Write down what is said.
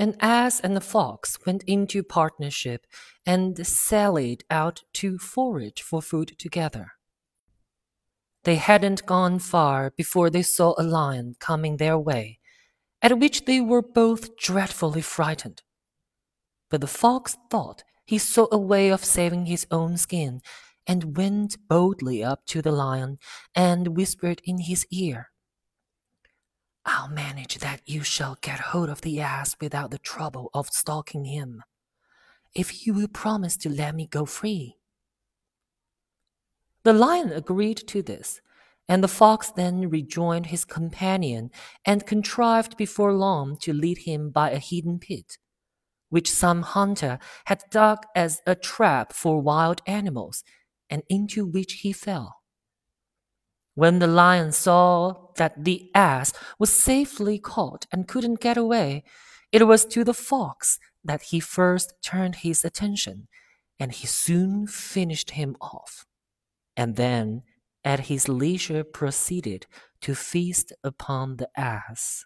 An ass and a fox went into partnership and sallied out to forage for food together. They hadn't gone far before they saw a lion coming their way, at which they were both dreadfully frightened. But the fox thought he saw a way of saving his own skin, and went boldly up to the lion and whispered in his ear, I'll manage that you shall get hold of the ass without the trouble of stalking him, if you will promise to let me go free. The lion agreed to this, and the fox then rejoined his companion and contrived before long to lead him by a hidden pit, which some hunter had dug as a trap for wild animals, and into which he fell. When the lion saw that the ass was safely caught and couldn't get away, it was to the fox that he first turned his attention, and he soon finished him off and then at his leisure proceeded to feast upon the ass.